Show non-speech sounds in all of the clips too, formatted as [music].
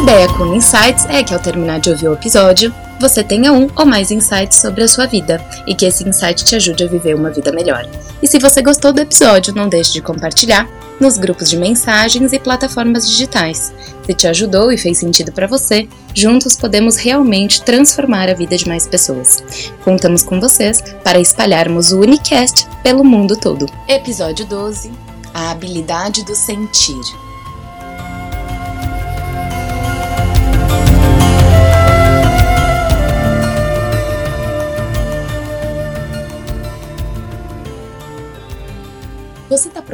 Ideia com Insights é que ao terminar de ouvir o episódio, você tenha um ou mais insights sobre a sua vida e que esse insight te ajude a viver uma vida melhor. E se você gostou do episódio, não deixe de compartilhar nos grupos de mensagens e plataformas digitais. Se te ajudou e fez sentido para você, juntos podemos realmente transformar a vida de mais pessoas. Contamos com vocês para espalharmos o Unicast pelo mundo todo. Episódio 12: A habilidade do sentir.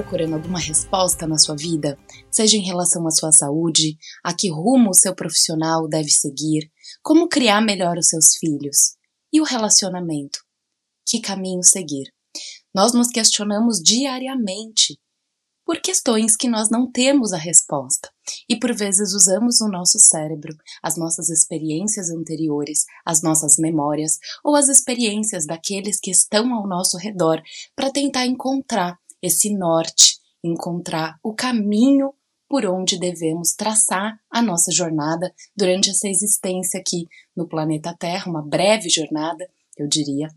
Procurando alguma resposta na sua vida, seja em relação à sua saúde, a que rumo o seu profissional deve seguir, como criar melhor os seus filhos e o relacionamento? Que caminho seguir? Nós nos questionamos diariamente por questões que nós não temos a resposta e por vezes usamos o nosso cérebro, as nossas experiências anteriores, as nossas memórias ou as experiências daqueles que estão ao nosso redor para tentar encontrar esse norte, encontrar o caminho por onde devemos traçar a nossa jornada durante essa existência aqui no planeta Terra, uma breve jornada, eu diria.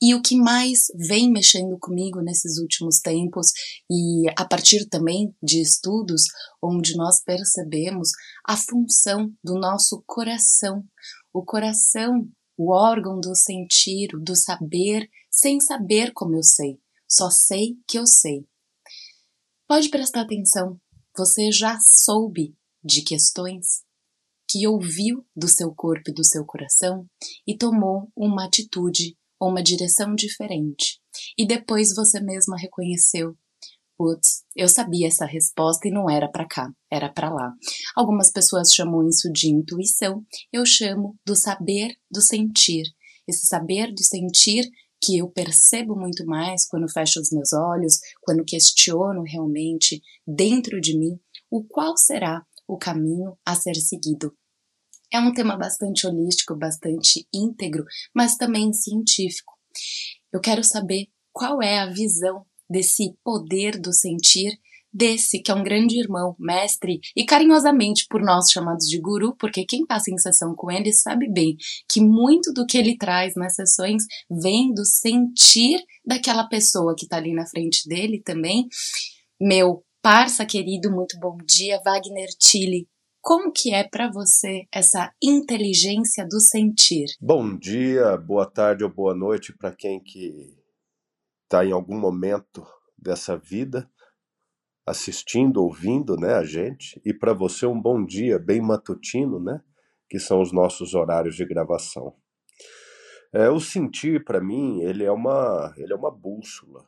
E o que mais vem mexendo comigo nesses últimos tempos, e a partir também de estudos onde nós percebemos a função do nosso coração. O coração, o órgão do sentir, do saber, sem saber como eu sei. Só sei que eu sei. Pode prestar atenção. Você já soube de questões que ouviu do seu corpo e do seu coração e tomou uma atitude ou uma direção diferente. E depois você mesma reconheceu Putz, eu sabia essa resposta e não era para cá, era para lá. Algumas pessoas chamam isso de intuição, eu chamo do saber do sentir. Esse saber do sentir que eu percebo muito mais quando fecho os meus olhos, quando questiono realmente dentro de mim o qual será o caminho a ser seguido. É um tema bastante holístico, bastante íntegro, mas também científico. Eu quero saber qual é a visão desse poder do sentir desse que é um grande irmão, mestre e carinhosamente por nós chamados de guru, porque quem passa em sessão com ele sabe bem que muito do que ele traz nas sessões vem do sentir daquela pessoa que está ali na frente dele também. Meu parça querido, muito bom dia, Wagner Tilly. Como que é para você essa inteligência do sentir? Bom dia, boa tarde ou boa noite para quem que está em algum momento dessa vida assistindo, ouvindo, né, a gente, e para você um bom dia bem matutino, né, que são os nossos horários de gravação. É, o sentir para mim, ele é uma, ele é uma bússola.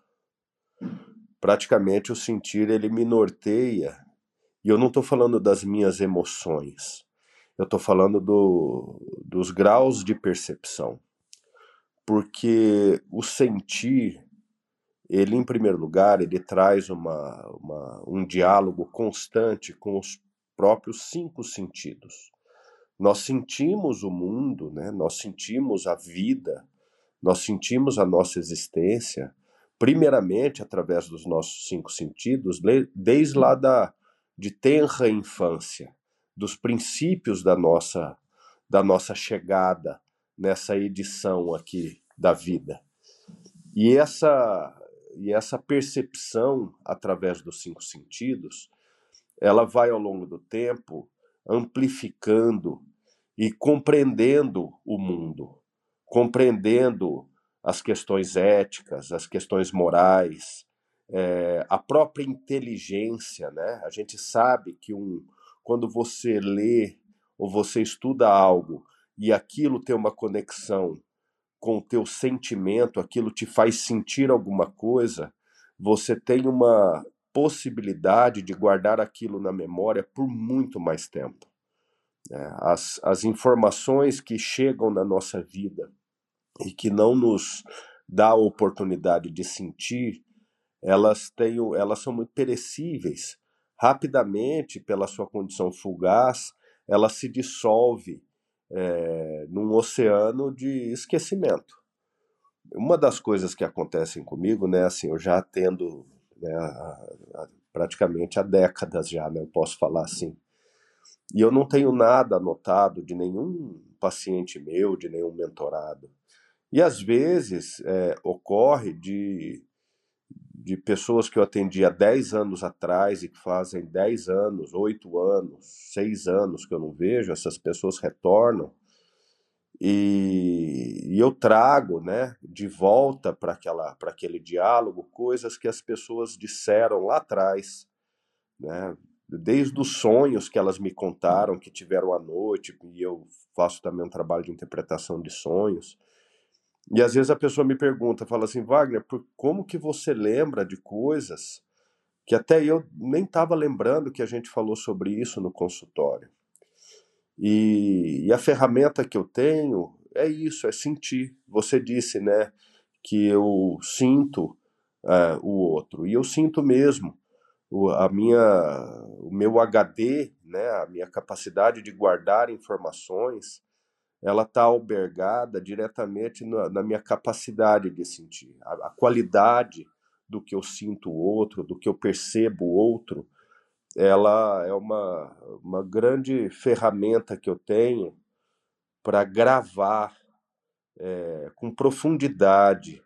Praticamente o sentir ele me norteia. E eu não estou falando das minhas emoções. Eu estou falando do, dos graus de percepção. Porque o sentir ele, em primeiro lugar, ele traz uma, uma, um diálogo constante com os próprios cinco sentidos. Nós sentimos o mundo, né? nós sentimos a vida, nós sentimos a nossa existência, primeiramente através dos nossos cinco sentidos, desde lá da, de tenra infância, dos princípios da nossa, da nossa chegada nessa edição aqui da vida. E essa e essa percepção através dos cinco sentidos, ela vai ao longo do tempo amplificando e compreendendo o mundo, compreendendo as questões éticas, as questões morais, é, a própria inteligência, né? A gente sabe que um, quando você lê ou você estuda algo e aquilo tem uma conexão com o teu sentimento, aquilo te faz sentir alguma coisa, você tem uma possibilidade de guardar aquilo na memória por muito mais tempo. É, as, as informações que chegam na nossa vida e que não nos dá a oportunidade de sentir, elas, têm, elas são muito perecíveis. Rapidamente, pela sua condição fugaz, ela se dissolve é, num oceano de esquecimento. Uma das coisas que acontecem comigo, né, assim, eu já tendo né, praticamente há décadas já, né, eu posso falar assim, E eu não tenho nada anotado de nenhum paciente meu, de nenhum mentorado. E às vezes é, ocorre de, de pessoas que eu atendi há 10 anos atrás e que fazem 10 anos, 8 anos, 6 anos que eu não vejo, essas pessoas retornam e, e eu trago né, de volta para aquele diálogo coisas que as pessoas disseram lá atrás, né, desde os sonhos que elas me contaram que tiveram à noite, e eu faço também um trabalho de interpretação de sonhos. E às vezes a pessoa me pergunta, fala assim, Wagner, por, como que você lembra de coisas que até eu nem estava lembrando que a gente falou sobre isso no consultório? E, e, a ferramenta que eu tenho é isso, é sentir. Você disse, né, que eu sinto uh, o outro, e eu sinto mesmo. O, a minha, o meu HD, né, a minha capacidade de guardar informações, ela está albergada diretamente na, na, minha capacidade de sentir. A, a, qualidade do que eu sinto o outro, do que eu percebo o outro, ela é uma, uma grande ferramenta que eu tenho para gravar é, com profundidade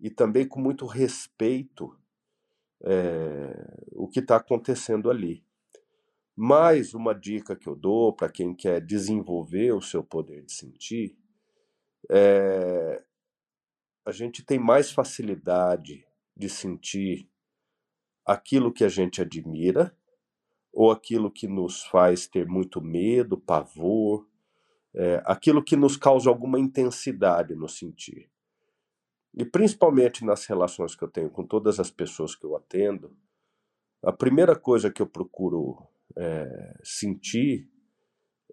e também com muito respeito é, o que está acontecendo ali. Mais uma dica que eu dou para quem quer desenvolver o seu poder de sentir é a gente tem mais facilidade de sentir aquilo que a gente admira ou aquilo que nos faz ter muito medo, pavor, é, aquilo que nos causa alguma intensidade no sentir. E principalmente nas relações que eu tenho com todas as pessoas que eu atendo, a primeira coisa que eu procuro é, sentir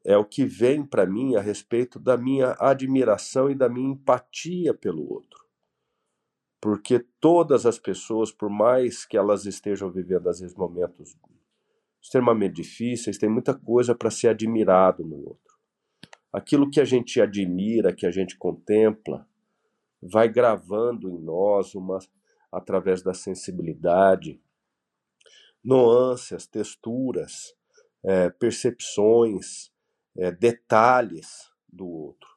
é o que vem para mim a respeito da minha admiração e da minha empatia pelo outro. Porque todas as pessoas, por mais que elas estejam vivendo às vezes momentos extremamente difíceis, tem muita coisa para ser admirado no outro. Aquilo que a gente admira, que a gente contempla, vai gravando em nós uma através da sensibilidade, nuances, texturas, é, percepções, é, detalhes do outro.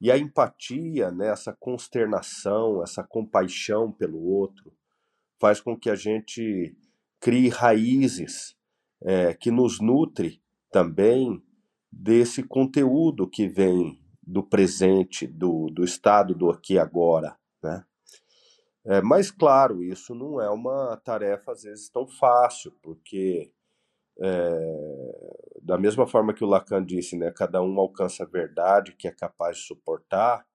E a empatia, né, essa consternação, essa compaixão pelo outro, faz com que a gente crie raízes é, que nos nutre também desse conteúdo que vem do presente, do, do estado do aqui e agora, né? É, mas, claro, isso não é uma tarefa, às vezes, tão fácil, porque, é, da mesma forma que o Lacan disse, né, cada um alcança a verdade que é capaz de suportar,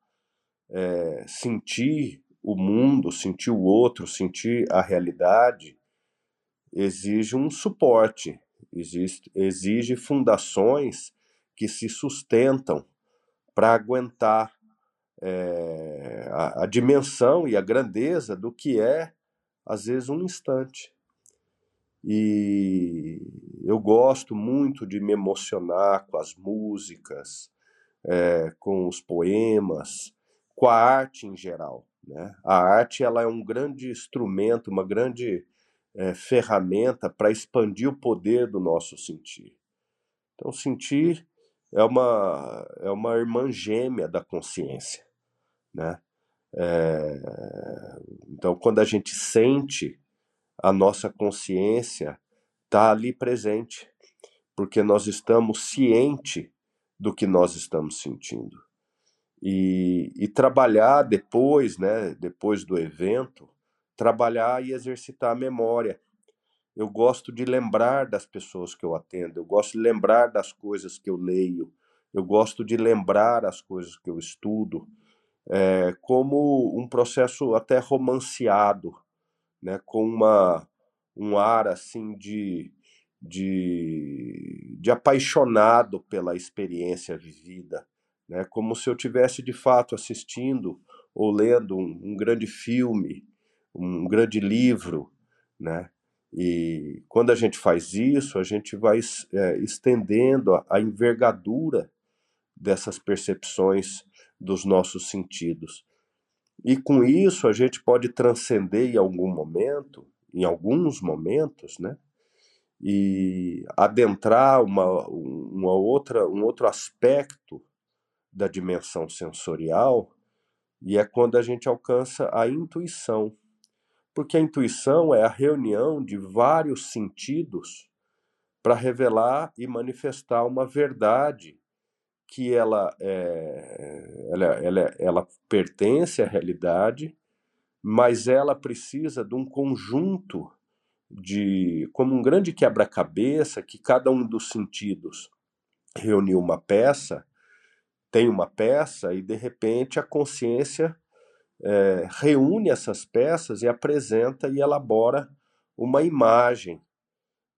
é, sentir o mundo, sentir o outro, sentir a realidade, exige um suporte, exige fundações que se sustentam para aguentar é, a, a dimensão e a grandeza do que é, às vezes, um instante. E eu gosto muito de me emocionar com as músicas, é, com os poemas, com a arte em geral. Né? A arte ela é um grande instrumento, uma grande é, ferramenta para expandir o poder do nosso sentir. Então, sentir é uma, é uma irmã gêmea da consciência. Né? É, então, quando a gente sente, a nossa consciência está ali presente, porque nós estamos ciente do que nós estamos sentindo. E, e trabalhar depois, né, depois do evento, trabalhar e exercitar a memória. Eu gosto de lembrar das pessoas que eu atendo, eu gosto de lembrar das coisas que eu leio, eu gosto de lembrar as coisas que eu estudo, é, como um processo até romanceado, né, com uma, um ar assim de, de, de apaixonado pela experiência vivida, né, como se eu tivesse de fato assistindo ou lendo um, um grande filme, um grande livro, né? E quando a gente faz isso, a gente vai é, estendendo a, a envergadura dessas percepções dos nossos sentidos. E com isso a gente pode transcender em algum momento, em alguns momentos, né? e adentrar uma, uma outra, um outro aspecto da dimensão sensorial, e é quando a gente alcança a intuição. Porque a intuição é a reunião de vários sentidos para revelar e manifestar uma verdade que ela, é, ela, ela, ela pertence à realidade, mas ela precisa de um conjunto de como um grande quebra-cabeça que cada um dos sentidos reuniu uma peça, tem uma peça e de repente a consciência é, reúne essas peças e apresenta e elabora uma imagem,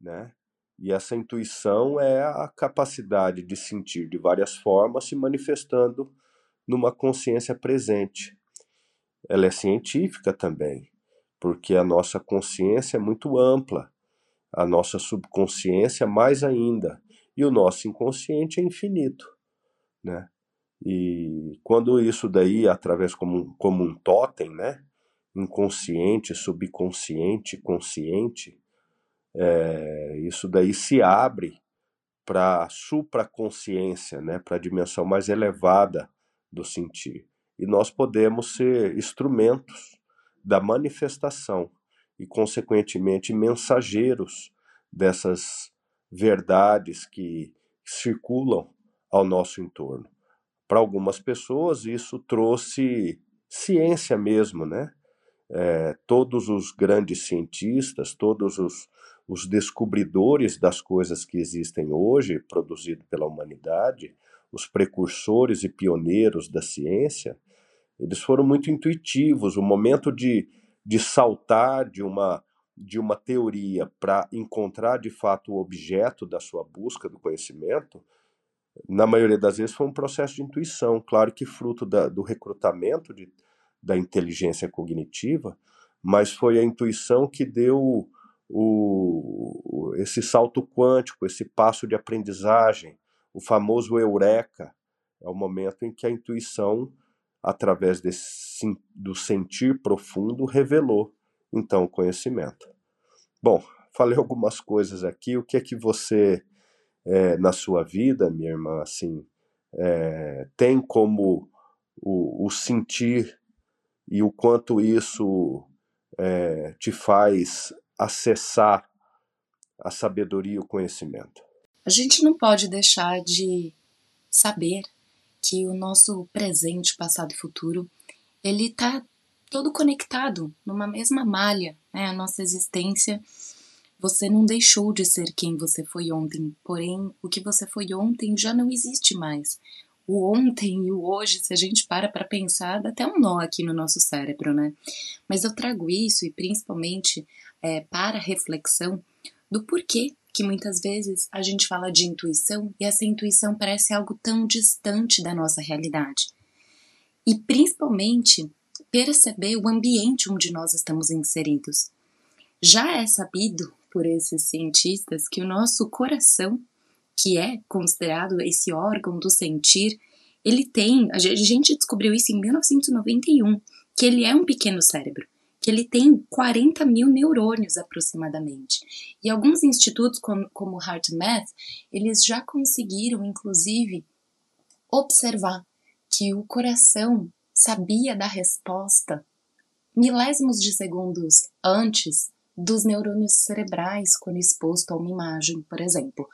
né? E essa intuição é a capacidade de sentir de várias formas se manifestando numa consciência presente. Ela é científica também, porque a nossa consciência é muito ampla, a nossa subconsciência mais ainda, e o nosso inconsciente é infinito, né? E quando isso daí, através como, como um totem, né? Inconsciente, subconsciente, consciente, é, isso daí se abre para a supraconsciência, né, para a dimensão mais elevada do sentir. E nós podemos ser instrumentos da manifestação e, consequentemente, mensageiros dessas verdades que circulam ao nosso entorno. Para algumas pessoas, isso trouxe ciência mesmo, né? É, todos os grandes cientistas, todos os, os descobridores das coisas que existem hoje, produzido pela humanidade, os precursores e pioneiros da ciência, eles foram muito intuitivos. O momento de, de saltar de uma, de uma teoria para encontrar de fato o objeto da sua busca do conhecimento, na maioria das vezes foi um processo de intuição. Claro que fruto da, do recrutamento de, da inteligência cognitiva, mas foi a intuição que deu o, esse salto quântico, esse passo de aprendizagem, o famoso eureka, é o momento em que a intuição, através desse, do sentir profundo, revelou então o conhecimento. Bom, falei algumas coisas aqui. O que é que você, é, na sua vida, minha irmã, assim, é, tem como o, o, sentir e o quanto isso é, te faz acessar a sabedoria e o conhecimento. A gente não pode deixar de saber que o nosso presente, passado e futuro, ele está todo conectado numa mesma malha, né? A nossa existência, você não deixou de ser quem você foi ontem, porém o que você foi ontem já não existe mais. O ontem e o hoje, se a gente para para pensar, dá até um nó aqui no nosso cérebro, né? Mas eu trago isso e principalmente é, para reflexão do porquê que muitas vezes a gente fala de intuição e essa intuição parece algo tão distante da nossa realidade. E principalmente perceber o ambiente onde nós estamos inseridos. Já é sabido por esses cientistas que o nosso coração, que é considerado esse órgão do sentir, ele tem, a gente descobriu isso em 1991, que ele é um pequeno cérebro que ele tem 40 mil neurônios aproximadamente. E alguns institutos, como, como HeartMath, eles já conseguiram, inclusive, observar que o coração sabia da resposta milésimos de segundos antes dos neurônios cerebrais quando exposto a uma imagem, por exemplo.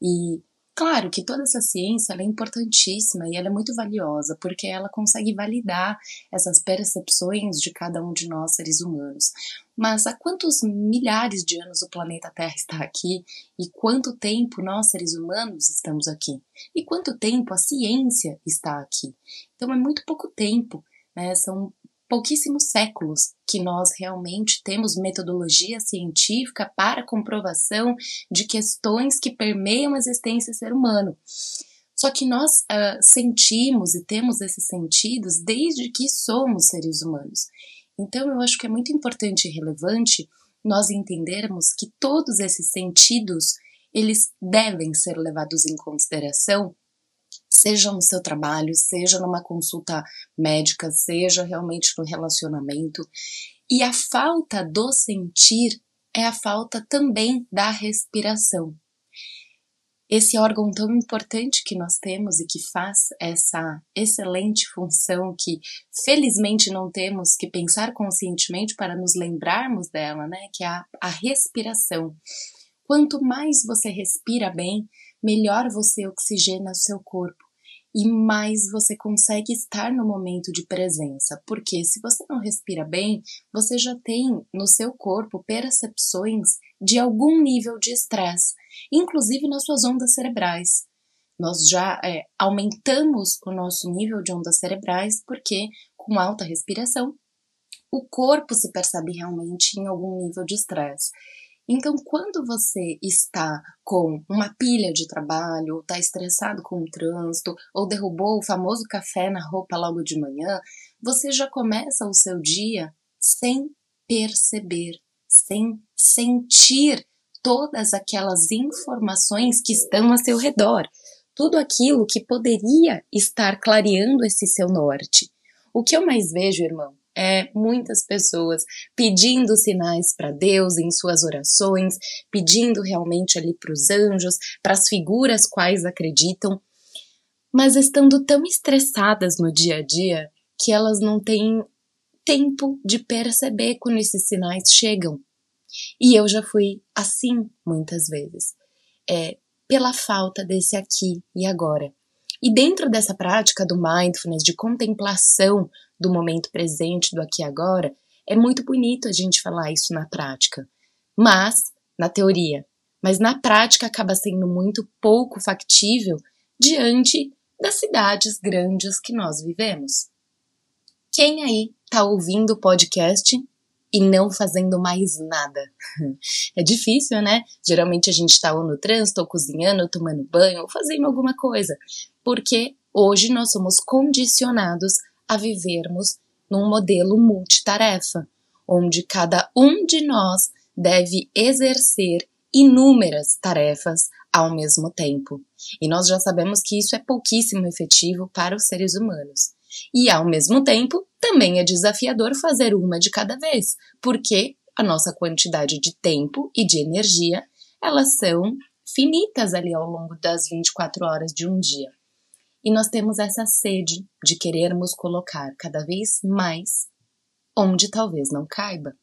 E Claro que toda essa ciência é importantíssima e ela é muito valiosa, porque ela consegue validar essas percepções de cada um de nós seres humanos. Mas há quantos milhares de anos o planeta Terra está aqui e quanto tempo nós seres humanos estamos aqui? E quanto tempo a ciência está aqui? Então é muito pouco tempo, né? São pouquíssimos séculos que nós realmente temos metodologia científica para comprovação de questões que permeiam a existência do ser humano. Só que nós uh, sentimos e temos esses sentidos desde que somos seres humanos. Então eu acho que é muito importante e relevante nós entendermos que todos esses sentidos eles devem ser levados em consideração seja no seu trabalho, seja numa consulta médica, seja realmente no relacionamento. E a falta do sentir é a falta também da respiração. Esse órgão tão importante que nós temos e que faz essa excelente função que felizmente não temos que pensar conscientemente para nos lembrarmos dela, né? Que é a, a respiração. Quanto mais você respira bem, melhor você oxigena o seu corpo e mais você consegue estar no momento de presença, porque se você não respira bem, você já tem no seu corpo percepções de algum nível de estresse, inclusive nas suas ondas cerebrais. Nós já é, aumentamos o nosso nível de ondas cerebrais porque, com alta respiração, o corpo se percebe realmente em algum nível de estresse. Então, quando você está com uma pilha de trabalho, ou está estressado com o trânsito, ou derrubou o famoso café na roupa logo de manhã, você já começa o seu dia sem perceber, sem sentir todas aquelas informações que estão a seu redor, tudo aquilo que poderia estar clareando esse seu norte. O que eu mais vejo, irmão, é muitas pessoas pedindo sinais para Deus em suas orações, pedindo realmente ali para os anjos, para as figuras quais acreditam, mas estando tão estressadas no dia a dia que elas não têm tempo de perceber quando esses sinais chegam. E eu já fui assim muitas vezes, é, pela falta desse aqui e agora. E dentro dessa prática do mindfulness, de contemplação do momento presente, do aqui e agora, é muito bonito a gente falar isso na prática. Mas, na teoria, mas na prática acaba sendo muito pouco factível diante das cidades grandes que nós vivemos. Quem aí está ouvindo o podcast e não fazendo mais nada? [laughs] É difícil, né? Geralmente a gente está ou no trânsito, ou cozinhando, ou tomando banho, ou fazendo alguma coisa, porque hoje nós somos condicionados a vivermos num modelo multitarefa, onde cada um de nós deve exercer inúmeras tarefas ao mesmo tempo. E nós já sabemos que isso é pouquíssimo efetivo para os seres humanos. E ao mesmo tempo, também é desafiador fazer uma de cada vez, porque a nossa quantidade de tempo e de energia, elas são finitas ali ao longo das 24 horas de um dia. E nós temos essa sede de querermos colocar cada vez mais onde talvez não caiba.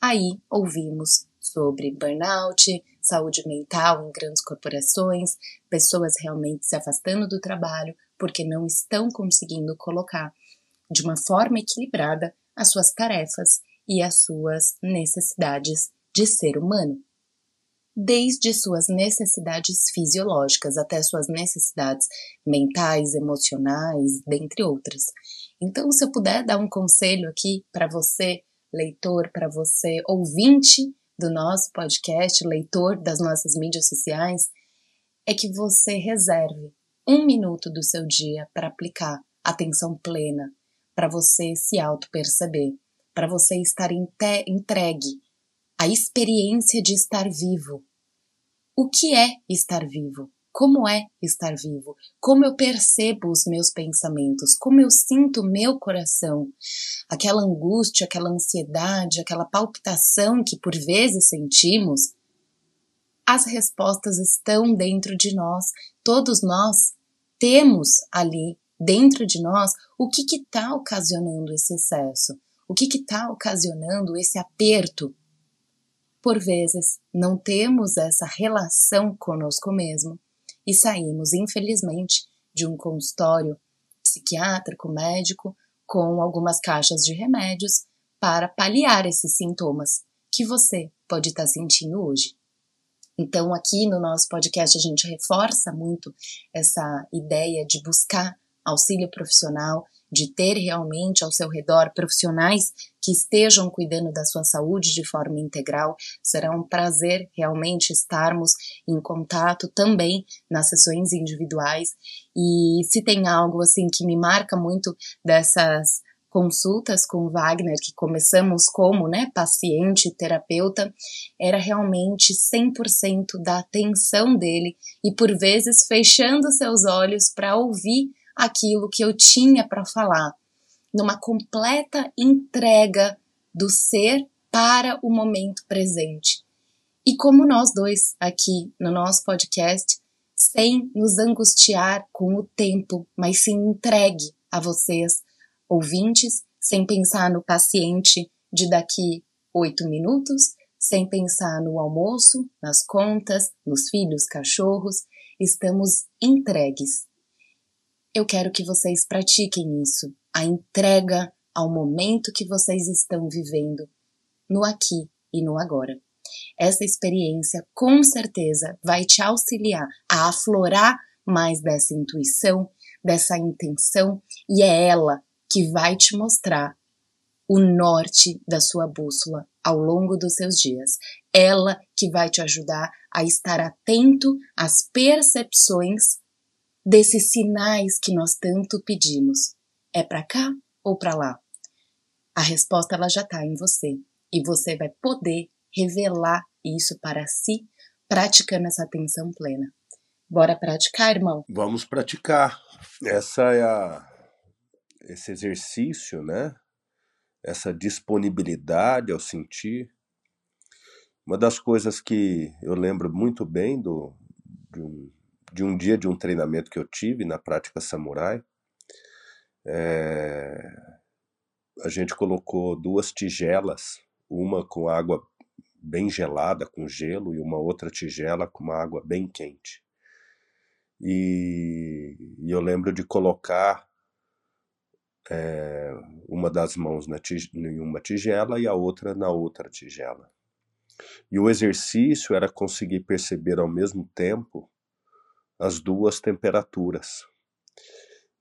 Aí ouvimos sobre burnout, saúde mental em grandes corporações, pessoas realmente se afastando do trabalho porque não estão conseguindo colocar de uma forma equilibrada as suas tarefas e as suas necessidades de ser humano desde suas necessidades fisiológicas até suas necessidades mentais, emocionais, dentre outras. Então, se eu puder dar um conselho aqui para você, leitor, para você, ouvinte do nosso podcast, leitor das nossas mídias sociais, é que você reserve um minuto do seu dia para aplicar atenção plena, para você se auto-perceber, para você estar entregue à experiência de estar vivo, o que é estar vivo? Como é estar vivo? Como eu percebo os meus pensamentos? Como eu sinto meu coração? Aquela angústia, aquela ansiedade, aquela palpitação que por vezes sentimos, as respostas estão dentro de nós. Todos nós temos ali dentro de nós o que está ocasionando esse excesso, o que está ocasionando esse aperto, por vezes, não temos essa relação conosco mesmo e saímos, infelizmente, de um consultório psiquiátrico, médico, com algumas caixas de remédios para paliar esses sintomas que você pode estar sentindo hoje. Então, aqui no nosso podcast, a gente reforça muito essa ideia de buscar auxílio profissional, de ter realmente ao seu redor profissionais que estejam cuidando da sua saúde de forma integral. Será um prazer realmente estarmos em contato também nas sessões individuais. E se tem algo assim que me marca muito dessas consultas com Wagner, que começamos como né, paciente terapeuta, era realmente 100% da atenção dele e por vezes fechando seus olhos para ouvir aquilo que eu tinha para falar, numa completa entrega do ser para o momento presente. E como nós dois aqui no nosso podcast, sem nos angustiar com o tempo, mas sim entregue a vocês, ouvintes, sem pensar no paciente de daqui oito minutos, sem pensar no almoço, nas contas, nos filhos, cachorros, estamos entregues. Eu quero que vocês pratiquem isso, a entrega ao momento que vocês estão vivendo, no aqui e no agora. Essa experiência com certeza vai te auxiliar a aflorar mais dessa intuição, dessa intenção, e é ela que vai te mostrar o norte da sua bússola ao longo dos seus dias. Ela que vai te ajudar a estar atento às percepções desses sinais que nós tanto pedimos. É para cá ou para lá? A resposta ela já está em você e você vai poder revelar isso para si praticando essa atenção plena. Bora praticar, irmão? Vamos praticar. Essa é a esse exercício, né? essa disponibilidade ao sentir. Uma das coisas que eu lembro muito bem do, de, um, de um dia de um treinamento que eu tive na prática samurai, é, a gente colocou duas tigelas, uma com água bem gelada, com gelo, e uma outra tigela com uma água bem quente. E, e eu lembro de colocar é, uma das mãos na em uma tigela e a outra na outra tigela. E o exercício era conseguir perceber ao mesmo tempo as duas temperaturas.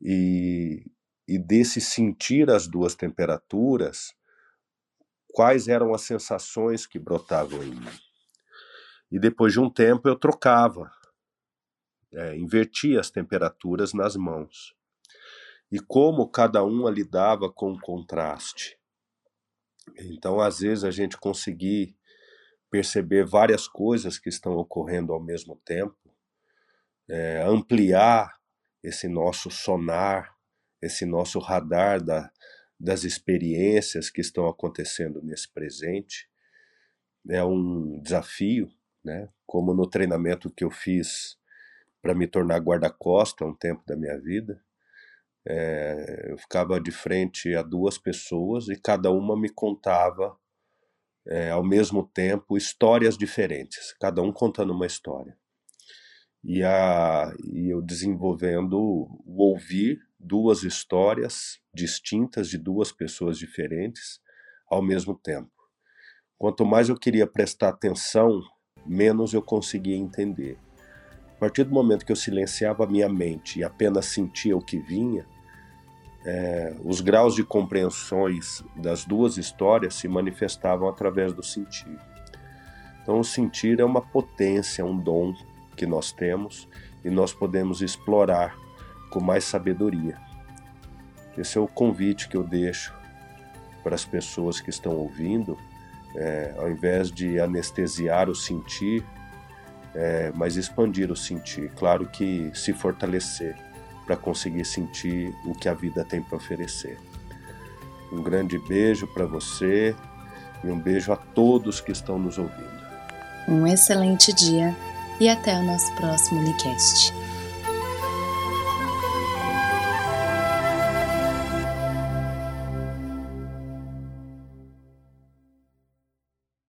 E, e desse sentir as duas temperaturas, quais eram as sensações que brotavam em mim. E depois de um tempo eu trocava, é, invertia as temperaturas nas mãos e como cada uma lidava com o contraste. Então, às vezes, a gente conseguir perceber várias coisas que estão ocorrendo ao mesmo tempo, é, ampliar esse nosso sonar, esse nosso radar da, das experiências que estão acontecendo nesse presente, é um desafio, né? Como no treinamento que eu fiz para me tornar guarda-costa um tempo da minha vida, é, eu ficava de frente a duas pessoas e cada uma me contava é, ao mesmo tempo histórias diferentes, cada um contando uma história. E, a, e eu desenvolvendo o ouvir duas histórias distintas de duas pessoas diferentes ao mesmo tempo. Quanto mais eu queria prestar atenção, menos eu conseguia entender. A partir do momento que eu silenciava a minha mente e apenas sentia o que vinha, é, os graus de compreensões das duas histórias se manifestavam através do sentir. Então, o sentir é uma potência, um dom que nós temos e nós podemos explorar com mais sabedoria. Esse é o convite que eu deixo para as pessoas que estão ouvindo, é, ao invés de anestesiar o sentir, é, mas expandir o sentir. Claro que se fortalecer para conseguir sentir o que a vida tem para oferecer. Um grande beijo para você e um beijo a todos que estão nos ouvindo. Um excelente dia e até o nosso próximo Licast.